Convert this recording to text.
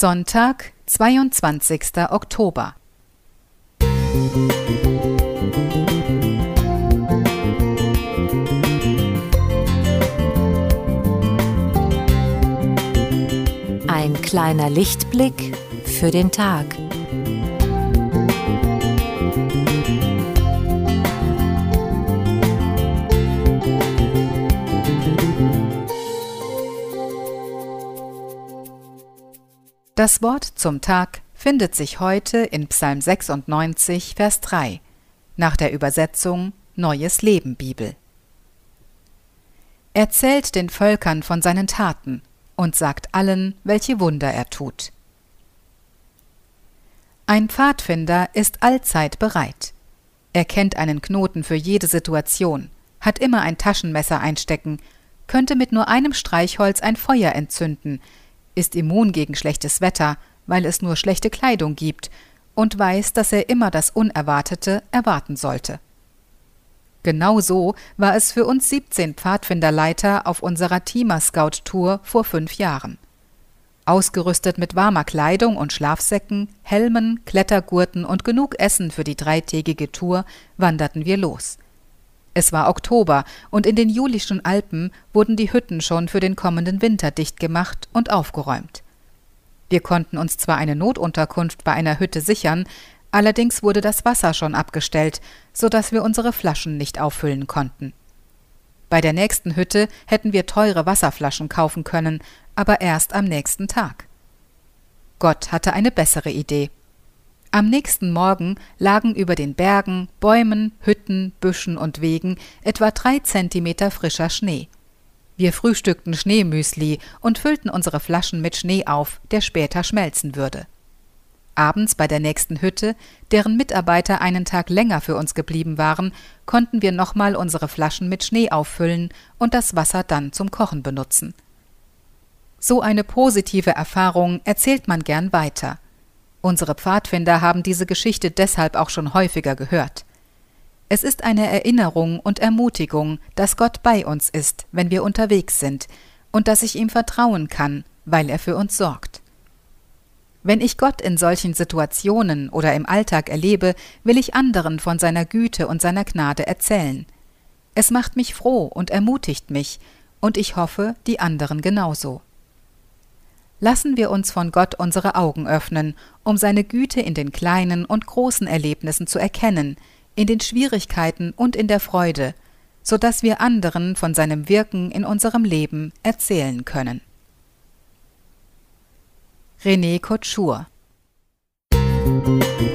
Sonntag, 22. Oktober. Ein kleiner Lichtblick für den Tag. Das Wort zum Tag findet sich heute in Psalm 96, Vers 3, nach der Übersetzung Neues Leben Bibel. Er zählt den Völkern von seinen Taten und sagt allen, welche Wunder er tut. Ein Pfadfinder ist allzeit bereit. Er kennt einen Knoten für jede Situation, hat immer ein Taschenmesser einstecken, könnte mit nur einem Streichholz ein Feuer entzünden, ist immun gegen schlechtes Wetter, weil es nur schlechte Kleidung gibt, und weiß, dass er immer das Unerwartete erwarten sollte. Genau so war es für uns 17 Pfadfinderleiter auf unserer Teamer Scout Tour vor fünf Jahren. Ausgerüstet mit warmer Kleidung und Schlafsäcken, Helmen, Klettergurten und genug Essen für die dreitägige Tour wanderten wir los. Es war Oktober und in den Julischen Alpen wurden die Hütten schon für den kommenden Winter dicht gemacht und aufgeräumt. Wir konnten uns zwar eine Notunterkunft bei einer Hütte sichern, allerdings wurde das Wasser schon abgestellt, so dass wir unsere Flaschen nicht auffüllen konnten. Bei der nächsten Hütte hätten wir teure Wasserflaschen kaufen können, aber erst am nächsten Tag. Gott hatte eine bessere Idee. Am nächsten Morgen lagen über den Bergen, Bäumen, Hütten, Büschen und Wegen etwa drei Zentimeter frischer Schnee. Wir frühstückten Schneemüsli und füllten unsere Flaschen mit Schnee auf, der später schmelzen würde. Abends bei der nächsten Hütte, deren Mitarbeiter einen Tag länger für uns geblieben waren, konnten wir nochmal unsere Flaschen mit Schnee auffüllen und das Wasser dann zum Kochen benutzen. So eine positive Erfahrung erzählt man gern weiter – Unsere Pfadfinder haben diese Geschichte deshalb auch schon häufiger gehört. Es ist eine Erinnerung und Ermutigung, dass Gott bei uns ist, wenn wir unterwegs sind, und dass ich ihm vertrauen kann, weil er für uns sorgt. Wenn ich Gott in solchen Situationen oder im Alltag erlebe, will ich anderen von seiner Güte und seiner Gnade erzählen. Es macht mich froh und ermutigt mich, und ich hoffe, die anderen genauso. Lassen wir uns von Gott unsere Augen öffnen, um seine Güte in den kleinen und großen Erlebnissen zu erkennen, in den Schwierigkeiten und in der Freude, so dass wir anderen von seinem Wirken in unserem Leben erzählen können. René Couture Musik